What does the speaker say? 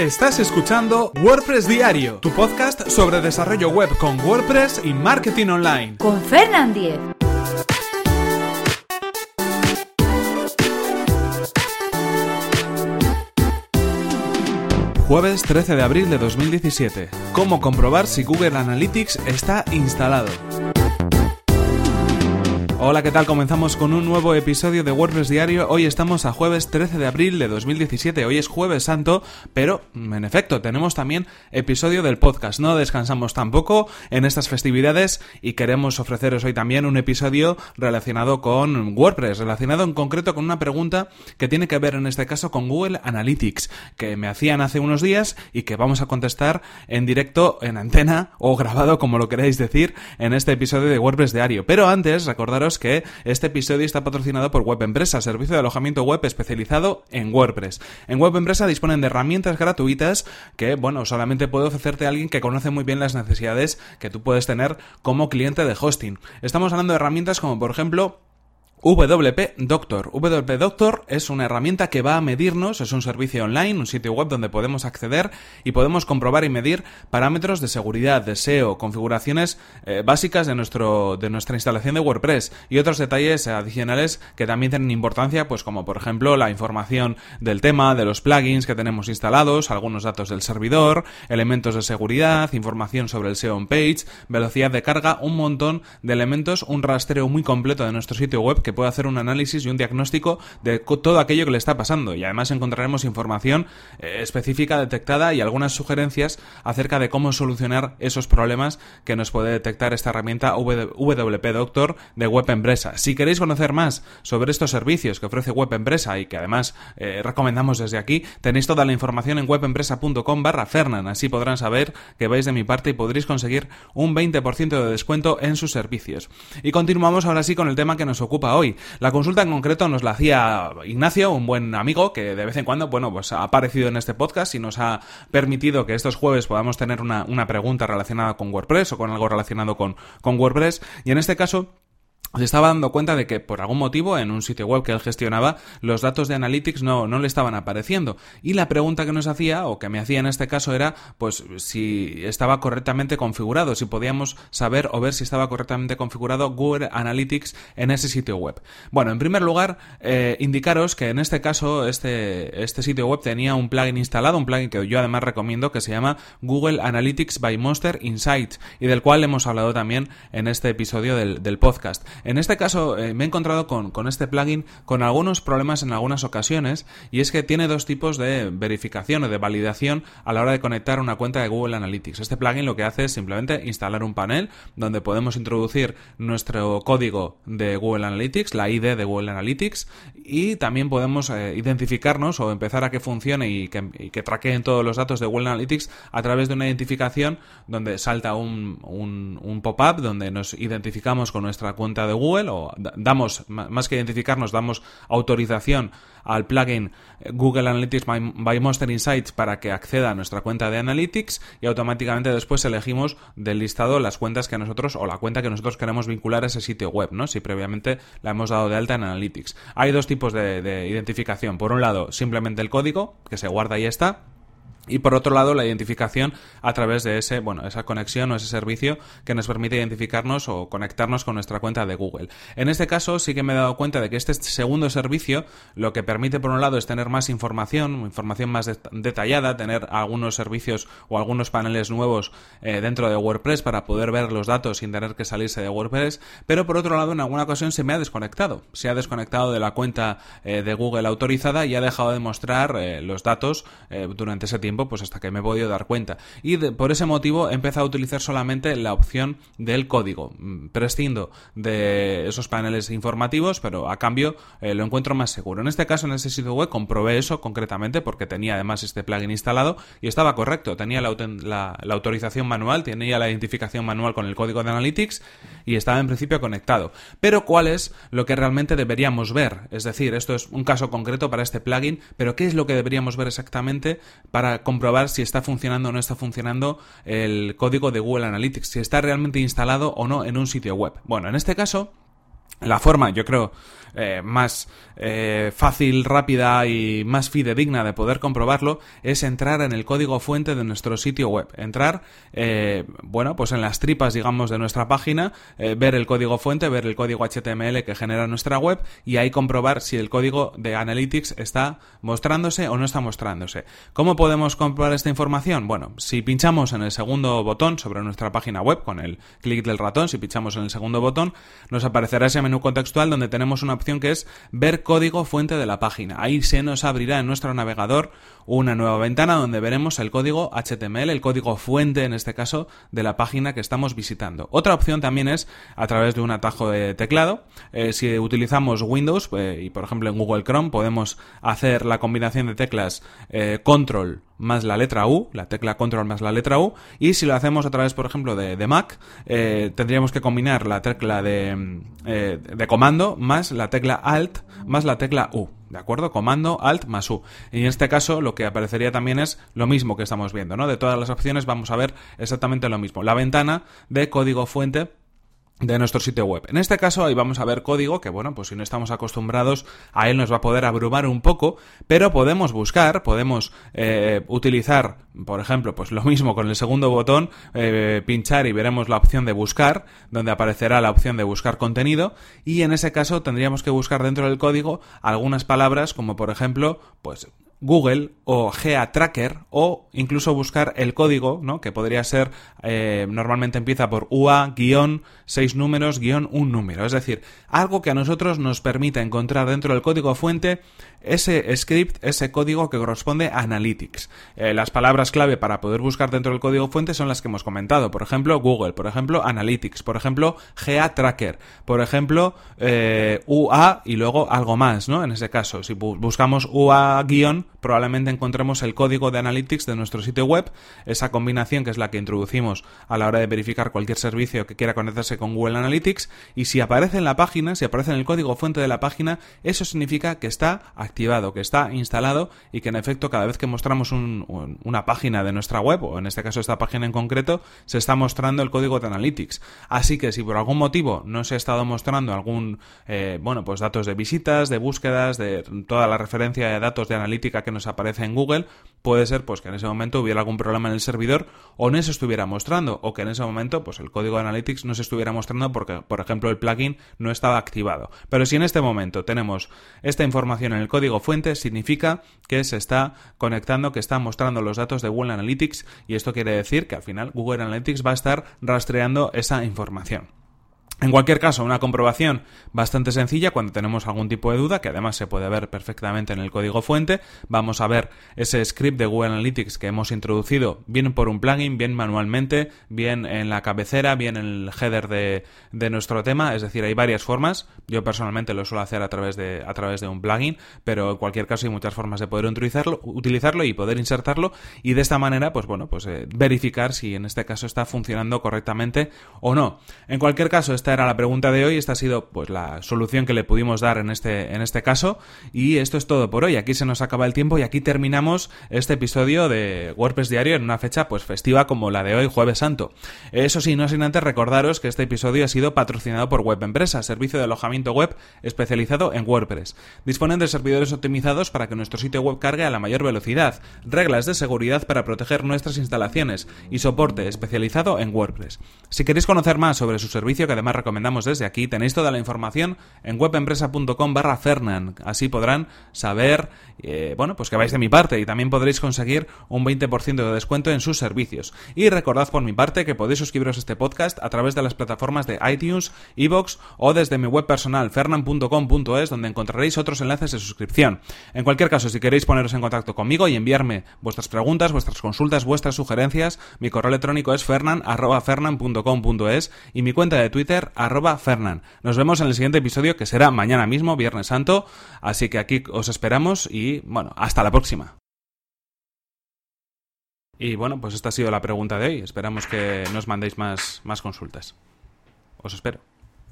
Estás escuchando WordPress Diario, tu podcast sobre desarrollo web con WordPress y marketing online. Con Fernand Diez. Jueves 13 de abril de 2017. ¿Cómo comprobar si Google Analytics está instalado? Hola, ¿qué tal? Comenzamos con un nuevo episodio de WordPress Diario. Hoy estamos a jueves 13 de abril de 2017. Hoy es jueves santo, pero en efecto tenemos también episodio del podcast. No descansamos tampoco en estas festividades y queremos ofreceros hoy también un episodio relacionado con WordPress, relacionado en concreto con una pregunta que tiene que ver en este caso con Google Analytics, que me hacían hace unos días y que vamos a contestar en directo, en antena o grabado, como lo queráis decir, en este episodio de WordPress Diario. Pero antes, recordaros que este episodio está patrocinado por Web Empresa, servicio de alojamiento web especializado en WordPress. En Web Empresa disponen de herramientas gratuitas que, bueno, solamente puede ofrecerte alguien que conoce muy bien las necesidades que tú puedes tener como cliente de hosting. Estamos hablando de herramientas como, por ejemplo, WP Doctor. WP Doctor es una herramienta que va a medirnos, es un servicio online, un sitio web donde podemos acceder y podemos comprobar y medir parámetros de seguridad, de SEO, configuraciones eh, básicas de, nuestro, de nuestra instalación de WordPress y otros detalles adicionales que también tienen importancia, pues como por ejemplo la información del tema, de los plugins que tenemos instalados, algunos datos del servidor, elementos de seguridad, información sobre el SEO on page, velocidad de carga, un montón de elementos, un rastreo muy completo de nuestro sitio web puede hacer un análisis y un diagnóstico de todo aquello que le está pasando. Y además encontraremos información eh, específica detectada y algunas sugerencias acerca de cómo solucionar esos problemas que nos puede detectar esta herramienta WP Doctor de Web Empresa. Si queréis conocer más sobre estos servicios que ofrece Web Empresa y que además eh, recomendamos desde aquí, tenéis toda la información en webempresa.com barra Fernan. Así podrán saber que vais de mi parte y podréis conseguir un 20% de descuento en sus servicios. Y continuamos ahora sí con el tema que nos ocupa hoy hoy. La consulta en concreto nos la hacía Ignacio, un buen amigo que de vez en cuando, bueno, pues ha aparecido en este podcast y nos ha permitido que estos jueves podamos tener una, pregunta relacionada con WordPress o con algo relacionado con, con WordPress. Y en este caso, se estaba dando cuenta de que por algún motivo en un sitio web que él gestionaba los datos de Analytics no, no le estaban apareciendo. Y la pregunta que nos hacía, o que me hacía en este caso, era pues si estaba correctamente configurado, si podíamos saber o ver si estaba correctamente configurado Google Analytics en ese sitio web. Bueno, en primer lugar, eh, indicaros que en este caso este, este sitio web tenía un plugin instalado, un plugin que yo además recomiendo que se llama Google Analytics by Monster Insights y del cual hemos hablado también en este episodio del, del podcast. En este caso eh, me he encontrado con, este plugin con algunos problemas en algunas ocasiones y es que tiene dos tipos de verificación o de validación a la hora de conectar una cuenta de Google Analytics. Este plugin lo que hace es simplemente instalar un panel donde podemos introducir nuestro código de Google Analytics, la ID de Google Analytics y también podemos eh, identificarnos o empezar a que funcione y que, y que, traqueen todos los datos de Google Analytics a través de una identificación donde salta un, un pop-up donde nos identificamos con nuestra cuenta de de Google o damos, más que identificarnos, damos autorización al plugin eh, Google Analytics by Monster Insights para que acceda a nuestra cuenta de Analytics y automáticamente después elegimos del listado las cuentas que nosotros o la cuenta que nosotros queremos vincular a ese sitio web, ¿no? Si previamente la hemos dado de alta en Analytics. Hay dos tipos de, de identificación. Por un lado, simplemente el código que se guarda y está y por otro lado la identificación a través de ese bueno esa conexión o ese servicio que nos permite identificarnos o conectarnos con nuestra cuenta de Google. En este caso sí que me he dado cuenta de que este segundo servicio lo que permite por un lado es tener más información información más detallada tener algunos servicios o algunos paneles nuevos eh, dentro de WordPress para poder ver los datos sin tener que salirse de WordPress pero por otro lado en alguna ocasión se me ha desconectado. Se ha desconectado de la cuenta eh, de Google autorizada y ha dejado de mostrar eh, los datos durante ese tiempo pues hasta que me he podido dar cuenta. Y por ese motivo he a utilizar solamente la opción del código. Mm, prescindo de esos paneles informativos, pero a cambio eh, lo encuentro más seguro. En este caso, en este sitio web, comprobé eso concretamente porque tenía además este plugin instalado y estaba correcto. Tenía la autorización manual, tenía la identificación manual con el código de Analytics y estaba en principio conectado. Pero ¿cuál es lo que realmente deberíamos ver? Es decir, esto es un caso concreto para este plugin, pero ¿qué es lo que deberíamos ver exactamente para comprobar si está funcionando o no está funcionando el código de Google Analytics, si está realmente instalado o no en un sitio web. Bueno, en este caso la forma, yo creo, eh, más eh, fácil, rápida y más fidedigna de poder comprobarlo es entrar en el código fuente de nuestro sitio web. Entrar, eh, bueno, pues en las tripas, digamos, de nuestra página, ver el código fuente, ver el código HTML que genera nuestra web y ahí comprobar si el código de Analytics está mostrándose o no está mostrándose. ¿Cómo podemos comprobar esta información? Bueno, si pinchamos en el segundo botón sobre nuestra página web con el clic del ratón, si pinchamos en el segundo botón, nos aparecerá ese menú contextual donde tenemos una opción que es ver código fuente de la página. Ahí se nos abrirá en nuestro navegador una nueva ventana donde veremos el código HTML, el código fuente en este caso de la página que estamos visitando. Otra opción también es a través de un atajo de teclado. Eh, si utilizamos Windows eh, y por ejemplo en Google Chrome podemos hacer la combinación de teclas eh, control más la letra U, la tecla control más la letra U, y si lo hacemos a través, por ejemplo, de, Mac, tendríamos que combinar la tecla de, de comando más la tecla Alt más la tecla U. ¿De acuerdo? Comando, Alt más U. Y en este caso lo que aparecería también es lo mismo que estamos viendo, ¿no? De todas las opciones vamos a ver exactamente lo mismo. La ventana de código fuente de nuestro sitio web. En este caso ahí vamos a ver código que bueno, pues si no estamos acostumbrados a él nos va a poder abrumar un poco, pero podemos buscar, podemos eh, utilizar, por ejemplo, pues lo mismo con el segundo botón, eh, pinchar y veremos la opción de buscar, donde aparecerá la opción de buscar contenido y en ese caso tendríamos que buscar dentro del código algunas palabras como por ejemplo, pues Google o GeaTracker o incluso buscar el código, ¿no? Que podría ser, eh, normalmente empieza por UA, guion, seis números, guion, un número. Es decir, algo que a nosotros nos permita encontrar dentro del código fuente ese script, ese código que corresponde a Analytics. Eh, las palabras clave para poder buscar dentro del código fuente son las que hemos comentado. Por ejemplo, Google, por ejemplo, Analytics, por ejemplo, GeaTracker, por ejemplo, eh, UA y luego algo más, ¿no? En ese caso, si buscamos UA guion, probablemente encontremos el código de Analytics de nuestro sitio web, esa combinación que es la que introducimos a la hora de verificar cualquier servicio que quiera conectarse con Google Analytics, y si aparece en la página, si aparece en el código fuente de la página, eso significa que está activado, que está instalado y que en efecto cada vez que mostramos una página de nuestra web, o en este caso esta página en concreto, se está mostrando el código de Analytics. Así que si por algún motivo no se ha estado mostrando algún, eh, bueno, pues datos de visitas, de búsquedas, de toda la referencia de datos de analítica que nos aparece en Google, puede ser pues que en ese momento hubiera algún problema en el servidor o no se estuviera mostrando o que en ese momento pues el código de Analytics no se estuviera mostrando porque por ejemplo el plugin no estaba activado. Pero si en este momento tenemos esta información en el código fuente significa que se está conectando, que está mostrando los datos de Google Analytics y esto quiere decir que al final Google Analytics va a estar rastreando esa información. En cualquier caso, una comprobación bastante sencilla cuando tenemos algún tipo de duda, que además se puede ver perfectamente en el código fuente. Vamos a ver ese script de Google Analytics que hemos introducido, bien por un plugin, bien manualmente, bien en la cabecera, bien en el header de, nuestro tema. Es decir, hay varias formas. Yo personalmente lo suelo hacer a través de, a través de un plugin, pero en cualquier caso hay muchas formas de poder utilizarlo, utilizarlo y poder insertarlo y de esta manera, pues bueno, pues eh, verificar si en este caso está funcionando correctamente o no. En cualquier caso, esta era la pregunta de hoy, esta ha sido pues la solución que le pudimos dar en este, en este caso y esto es todo por hoy. Aquí se nos acaba el tiempo y aquí terminamos este episodio de WordPress Diario en una fecha pues festiva como la de hoy, Jueves Santo. Eso sí, no sin antes recordaros que este episodio ha sido patrocinado por Web Empresa, servicio de alojamiento web especializado en WordPress. Disponen de servidores optimizados para que nuestro sitio web cargue a la mayor velocidad, reglas de seguridad para proteger nuestras instalaciones y soporte especializado en WordPress. Si queréis conocer más sobre su servicio, que además recomendamos desde aquí. Tenéis toda la información en webempresa.com barra Fernan. Así podrán saber, eh, bueno, pues que vais de mi parte y también podréis conseguir un 20% de descuento en sus servicios. Y recordad por mi parte que podéis suscribiros a este podcast a través de las plataformas de iTunes, Evox o desde mi web personal fernan.com.es donde encontraréis otros enlaces de suscripción. En cualquier caso, si queréis poneros en contacto conmigo y enviarme vuestras preguntas, vuestras consultas, vuestras sugerencias, mi correo electrónico es fernan.fernan.com.es y mi cuenta de Arroba Fernan. Nos vemos en el siguiente episodio que será mañana mismo, Viernes Santo, así que aquí os esperamos y bueno, hasta la próxima. Y bueno, pues esta ha sido la pregunta de hoy. Esperamos que nos mandéis más, más consultas. Os espero.